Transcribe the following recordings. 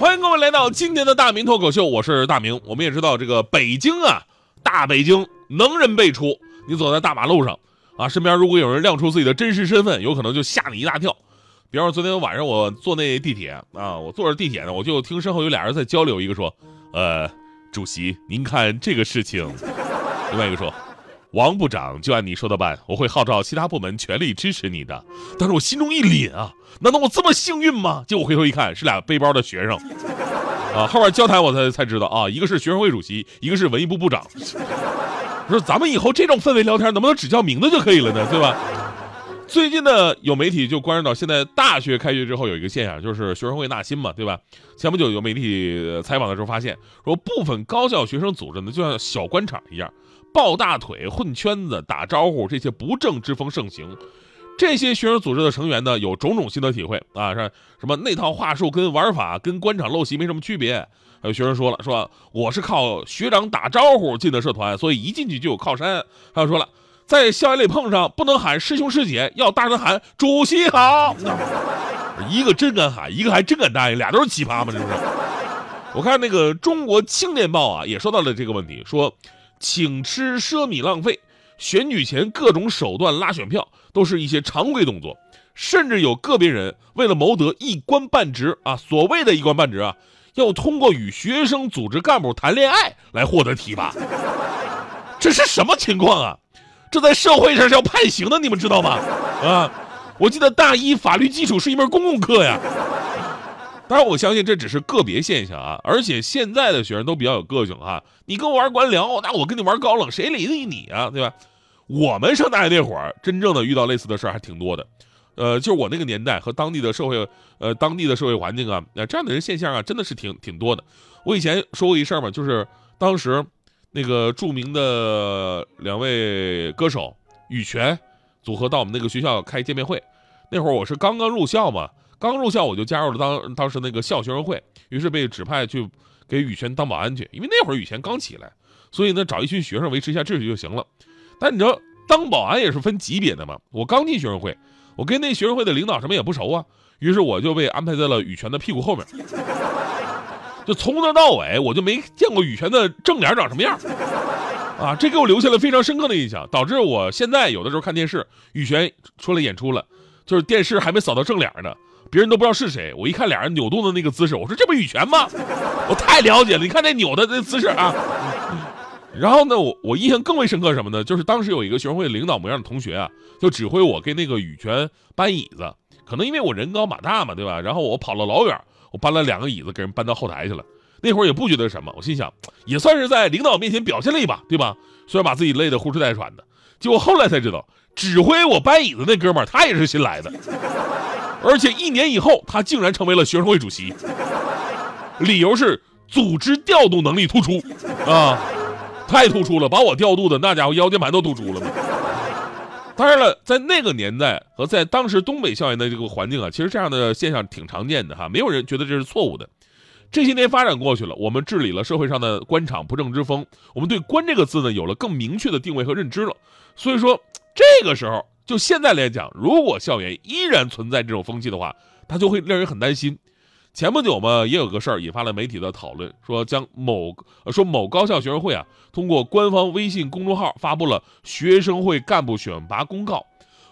欢迎各位来到今天的大明脱口秀，我是大明。我们也知道这个北京啊，大北京能人辈出。你走在大马路上啊，身边如果有人亮出自己的真实身份，有可能就吓你一大跳。比方说昨天晚上我坐那地铁啊，我坐着地铁呢，我就听身后有俩人在交流，一个说：“呃，主席，您看这个事情。”另外一个说：“王部长就按你说的办，我会号召其他部门全力支持你的。”但是我心中一凛啊，难道我这么幸运吗？结果回头一看，是俩背包的学生，啊，后面交谈我才才知道啊，一个是学生会主席，一个是文艺部部长。我说咱们以后这种氛围聊天，能不能只叫名字就可以了呢？对吧？最近呢，有媒体就关注到，现在大学开学之后有一个现象，就是学生会纳新嘛，对吧？前不久有媒体采访的时候发现，说部分高校学生组织呢，就像小官场一样，抱大腿、混圈子、打招呼，这些不正之风盛行。这些学生组织的成员呢，有种种心得体会啊，是什么那套话术跟玩法跟官场陋习没什么区别。还有学生说了，说我是靠学长打招呼进的社团，所以一进去就有靠山。还有说了。在校园里碰上，不能喊师兄师姐，要大声喊主席好。一个真敢喊，一个还真敢答应，俩都是奇葩嘛，是不是？我看那个《中国青年报》啊，也说到了这个问题，说请吃奢靡浪费，选举前各种手段拉选票，都是一些常规动作，甚至有个别人为了谋得一官半职啊，所谓的一官半职啊，要通过与学生组织干部谈恋爱来获得提拔，这是什么情况啊？这在社会上是要判刑的，你们知道吗？啊，我记得大一法律基础是一门公共课呀。当然，我相信这只是个别现象啊。而且现在的学生都比较有个性啊，你跟我玩官僚，那我跟你玩高冷，谁理得你啊？对吧？我们上大学那会儿，真正的遇到类似的事儿还挺多的。呃，就是我那个年代和当地的社会，呃，当地的社会环境啊，那这样的人现象啊，真的是挺挺多的。我以前说过一事儿嘛，就是当时。那个著名的两位歌手羽泉组合到我们那个学校开见面会，那会儿我是刚刚入校嘛，刚入校我就加入了当当时那个校学生会，于是被指派去给羽泉当保安去，因为那会儿羽泉刚起来，所以呢找一群学生维持一下秩序就行了。但你知道当保安也是分级别的嘛，我刚进学生会，我跟那学生会的领导什么也不熟啊，于是我就被安排在了羽泉的屁股后面。就从头到尾，我就没见过羽泉的正脸长什么样，啊，这给我留下了非常深刻的印象，导致我现在有的时候看电视，羽泉出来演出了，就是电视还没扫到正脸呢，别人都不知道是谁，我一看俩人扭动的那个姿势，我说这不羽泉吗？我太了解了，你看那扭的那姿势啊。然后呢，我我印象更为深刻什么呢？就是当时有一个学生会领导模样的同学啊，就指挥我跟那个羽泉搬椅子，可能因为我人高马大嘛，对吧？然后我跑了老远。我搬了两个椅子，给人搬到后台去了。那会儿也不觉得什么，我心想，也算是在领导面前表现了一把，对吧？虽然把自己累得呼哧带喘的。结果后来才知道，指挥我搬椅子那哥们儿，他也是新来的，而且一年以后，他竟然成为了学生会主席。理由是组织调度能力突出啊，太突出了，把我调度的那家伙腰间盘都突出了嘛。当然了，在那个年代和在当时东北校园的这个环境啊，其实这样的现象挺常见的哈，没有人觉得这是错误的。这些年发展过去了，我们治理了社会上的官场不正之风，我们对“官”这个字呢有了更明确的定位和认知了。所以说，这个时候就现在来讲，如果校园依然存在这种风气的话，它就会令人很担心。前不久嘛，也有个事儿引发了媒体的讨论，说将某说某高校学生会啊，通过官方微信公众号发布了学生会干部选拔公告。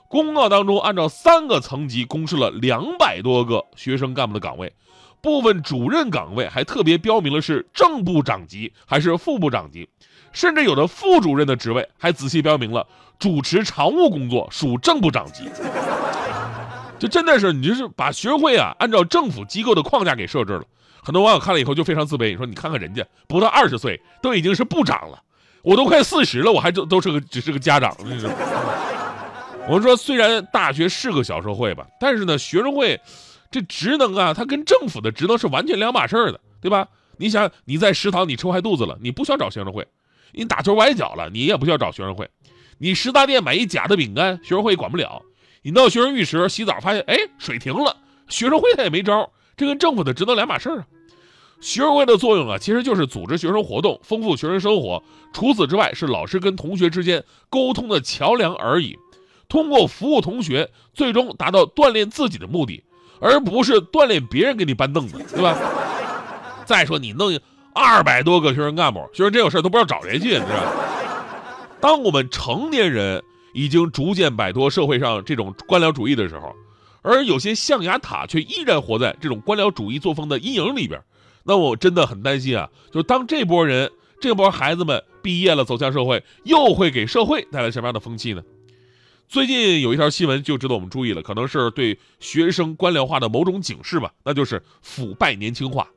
公告当中，按照三个层级公示了两百多个学生干部的岗位，部分主任岗位还特别标明了是正部长级还是副部长级，甚至有的副主任的职位还仔细标明了主持常务工作属正部长级。就真的是，你就是把学生会啊，按照政府机构的框架给设置了。很多网友看了以后就非常自卑，说你看看人家不到二十岁都已经是部长了，我都快四十了，我还都都是个只是个家长。我们说，虽然大学是个小社会吧，但是呢，学生会这职能啊，它跟政府的职能是完全两码事儿的，对吧？你想你在食堂你吃坏肚子了，你不需要找学生会；你打球崴脚了，你也不需要找学生会；你十大店买一假的饼干，学生会管不了；你到学生浴室洗澡发现哎水停了，学生会他也没招。这跟政府的职能两码事啊。学生会的作用啊，其实就是组织学生活动，丰富学生生活。除此之外，是老师跟同学之间沟通的桥梁而已。通过服务同学，最终达到锻炼自己的目的，而不是锻炼别人给你搬凳子，对吧？再说你弄二百多个学生干部，学生真有事都不知道找谁去，你知道当我们成年人已经逐渐摆脱社会上这种官僚主义的时候，而有些象牙塔却依然活在这种官僚主义作风的阴影里边。那我真的很担心啊！就当这波人、这波孩子们毕业了，走向社会，又会给社会带来什么样的风气呢？最近有一条新闻就值得我们注意了，可能是对学生官僚化的某种警示吧，那就是腐败年轻化。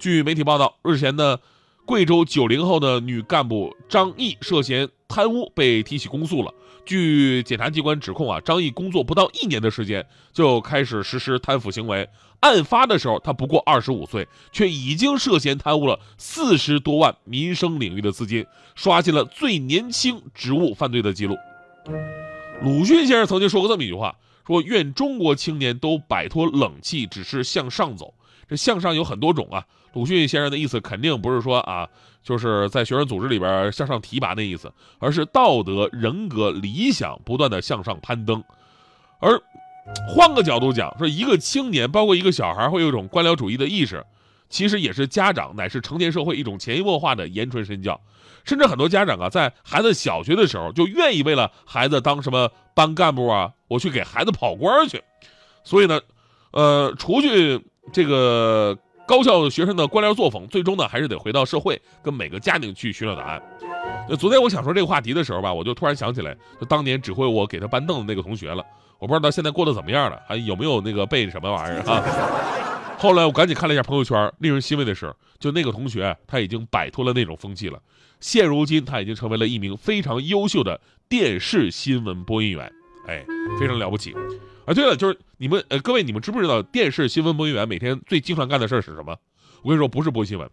据媒体报道，日前呢，贵州九零后的女干部张毅涉嫌贪污被提起公诉了。据检察机关指控啊，张毅工作不到一年的时间就开始实施贪腐行为。案发的时候，他不过二十五岁，却已经涉嫌贪污了四十多万民生领域的资金，刷新了最年轻职务犯罪的记录。鲁迅先生曾经说过这么一句话：“说愿中国青年都摆脱冷气，只是向上走。”这向上有很多种啊。鲁迅先生的意思肯定不是说啊，就是在学生组织里边向上提拔的意思，而是道德、人格、理想不断的向上攀登，而。换个角度讲，说一个青年，包括一个小孩，会有一种官僚主义的意识，其实也是家长乃至成年社会一种潜移默化的言传身教。甚至很多家长啊，在孩子小学的时候，就愿意为了孩子当什么班干部啊，我去给孩子跑官去。所以呢，呃，除去这个高校学生的官僚作风，最终呢，还是得回到社会，跟每个家庭去寻找答案。那昨天我想说这个话题的时候吧，我就突然想起来，就当年指挥我给他搬凳子那个同学了。我不知道他现在过得怎么样了，还有没有那个背什么玩意儿啊？后来我赶紧看了一下朋友圈，令人欣慰的是，就那个同学他已经摆脱了那种风气了。现如今他已经成为了一名非常优秀的电视新闻播音员，哎，非常了不起。啊，对了，就是你们呃各位，你们知不知道电视新闻播音员每天最经常干的事儿是什么？我跟你说，不是播新闻。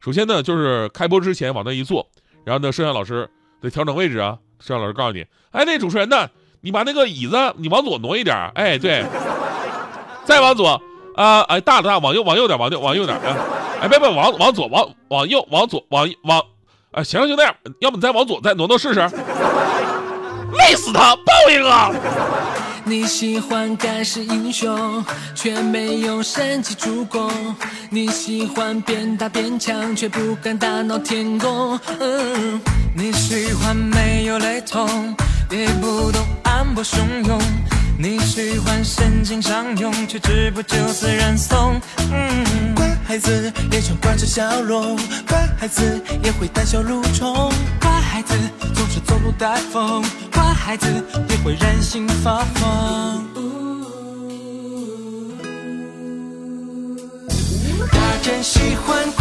首先呢，就是开播之前往那一坐，然后呢，摄像老师得调整位置啊。摄像老师告诉你，哎，那主持人呢？你把那个椅子你往左挪一点，哎，对，再往左，啊，哎，大了大，往右往右点，往右往右点，哎，哎，别别，往往左往往右往左往往，哎，行就那样，要不你再往左再挪挪试试，累死他，报应啊！你喜欢盖世英雄，却没有神奇主攻；你喜欢边打边强，却不敢大闹天宫。嗯，你喜欢没有雷同，也不懂暗。波汹涌，你喜欢深情相拥，却止步就此人送。嗯，乖孩子也常挂着笑容，乖孩子也会胆小如虫，乖孩子总是走路带风，乖孩子也会任性发疯。他真喜欢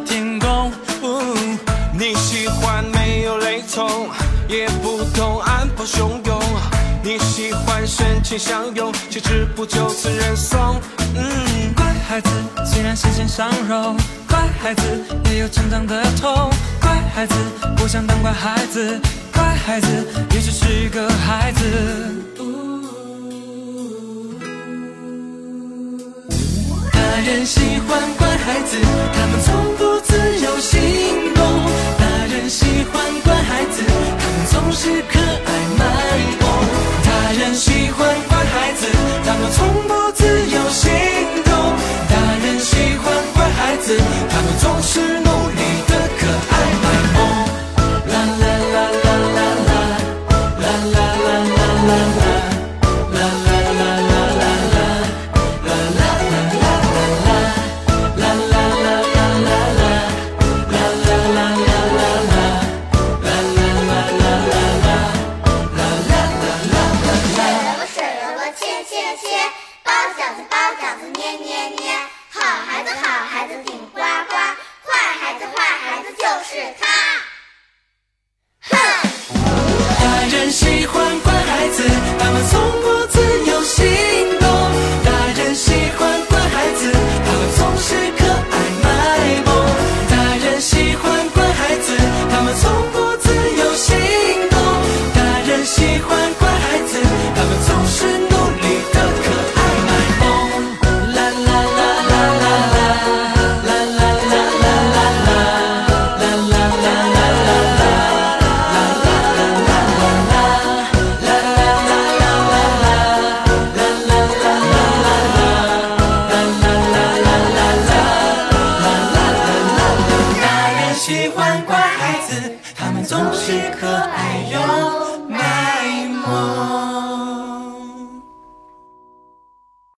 天宫。你喜欢没有雷同，也不懂安保汹涌。你喜欢深情相拥，却止不就此认怂。乖孩子虽然身心伤容，乖孩子也有成长的痛。乖孩子不想当乖孩子。乖孩子也只是个孩子。大人喜欢乖孩子，